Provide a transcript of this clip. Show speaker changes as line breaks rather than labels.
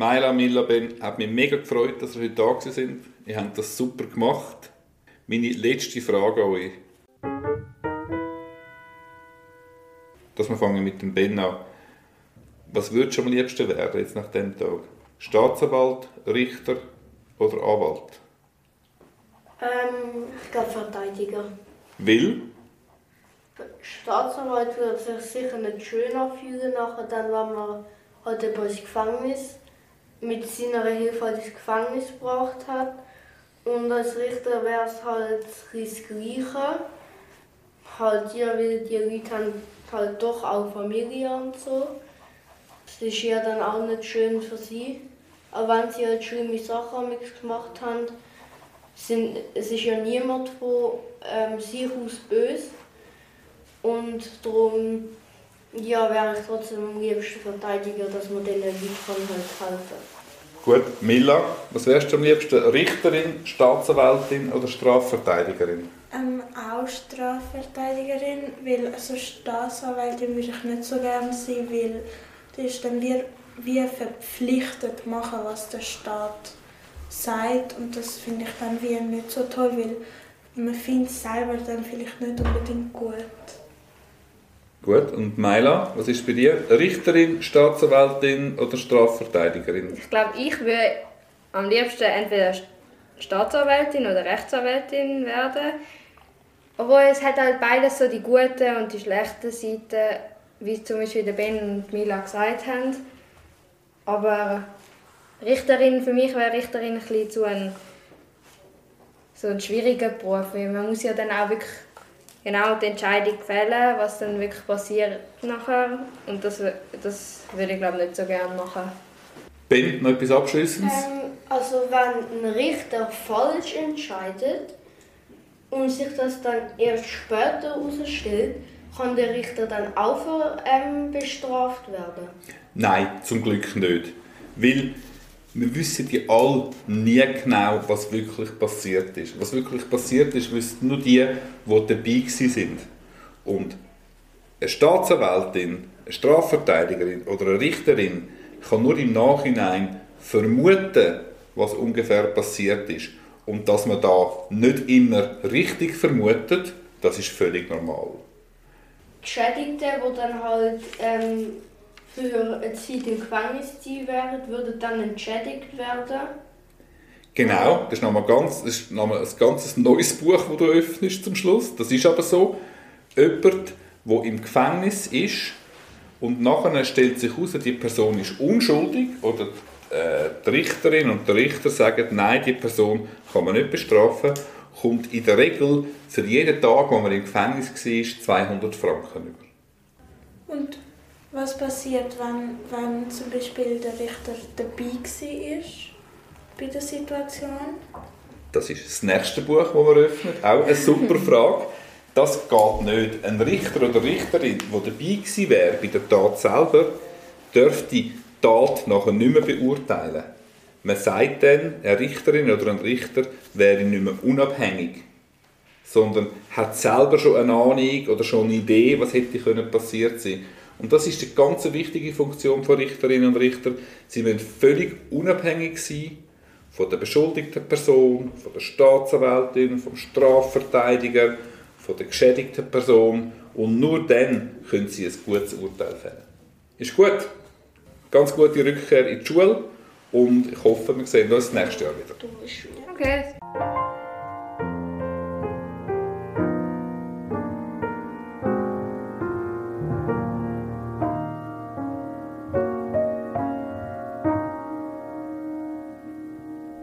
Maila, Milla, Ben, hat mich mega gefreut, dass ihr heute da sind. Ihr habt das super gemacht. Meine letzte Frage an euch. Dass wir fangen mit dem Ben an. Was würdest du am liebsten werden jetzt nach dem Tag? Staatsanwalt, Richter oder Anwalt?
Ähm, ich glaube Verteidiger.
Will?
Staatsanwalt würde sich sicher nicht schön anfühlen, nachher dann, wenn man halt jemand ins Gefängnis seiner Hilfe ins Gefängnis gebracht hat. Und als Richter wäre es halt das Gleiche. Halt, ja, weil die Leute haben halt doch auch Familie und so. Das ist ja dann auch nicht schön für sie. Auch wenn sie halt schlimme Sachen gemacht haben, sind, es ist ja niemand von ähm, sich aus böse. Und darum ja, wäre ich trotzdem am liebsten Verteidiger, dass man diesen Leuten halt helfen kann.
Gut, Milla, was wärst du am liebsten? Richterin, Staatsanwältin oder Strafverteidigerin?
Ähm, auch Strafverteidigerin, weil also Staatsanwältin würde ich nicht so gerne sein, weil das ist dann wie, wie verpflichtet machen, was der Staat sagt und das finde ich dann wie nicht so toll, weil man findet es selber dann vielleicht nicht unbedingt gut.
Gut, und Maila, was ist bei dir? Richterin, Staatsanwältin oder Strafverteidigerin?
Ich glaube, ich würde am liebsten entweder Staatsanwältin oder Rechtsanwältin werden. Aber es hat halt beides so die guten und die schlechten Seiten, wie zum Beispiel der Ben und Mila gesagt haben. Aber Richterin, für mich wäre Richterin ein bisschen zu ein, so ein schwieriger Beruf, weil man muss ja dann auch wirklich genau die Entscheidung fällen, was dann wirklich passiert nachher. Und das, das würde ich glaube nicht so gerne machen.
Ben, noch etwas Abschließendes?
Ähm, also wenn ein Richter falsch entscheidet und sich das dann erst später herausstellt, kann der Richter dann auch ähm, bestraft werden?
Nein, zum Glück nicht. Weil wir wissen ja alle nie genau, was wirklich passiert ist. Was wirklich passiert ist, wissen nur die, die dabei sind. Und eine Staatsanwältin, eine Strafverteidigerin oder eine Richterin kann nur im Nachhinein vermuten, was ungefähr passiert ist. Und dass man da nicht immer richtig vermutet, das ist völlig normal.
Geschädigte, die dann halt ähm, für eine Zeit im Gefängnis sein werden, würden dann entschädigt werden.
Genau, das ist nochmal ganz, das ist nochmal ein ganz neues Buch, das du öffnest zum Schluss. Das ist aber so, jemand, der im Gefängnis ist und nachher stellt sich heraus, die Person ist unschuldig oder äh, die Richterin und der Richter sagen, nein, die Person kann man nicht bestrafen, kommt in der Regel für jeden Tag, wo man im Gefängnis war, 200 Franken über.
Und was passiert, wenn, wenn zum Beispiel der Richter dabei war bei der Situation?
Das ist das nächste Buch, das wir öffnen. Auch eine super Frage. Das geht nicht. Ein Richter oder Richterin, der dabei gewesen wäre bei der Tat selber, dürfte die Tat nachher nicht mehr beurteilen. Man sagt dann, eine Richterin oder ein Richter wäre nicht mehr unabhängig, sondern hat selber schon eine Ahnung oder schon eine Idee, was hätte passiert sein und das ist die ganz wichtige Funktion von Richterinnen und Richter. Sie müssen völlig unabhängig sein von der beschuldigten Person, von der Staatsanwältin, vom Strafverteidiger, von der geschädigten Person und nur dann können sie ein gutes Urteil fällen. Ist gut. Ganz gute Rückkehr in die Schule und ich hoffe, wir sehen uns nächstes Jahr wieder.
Okay.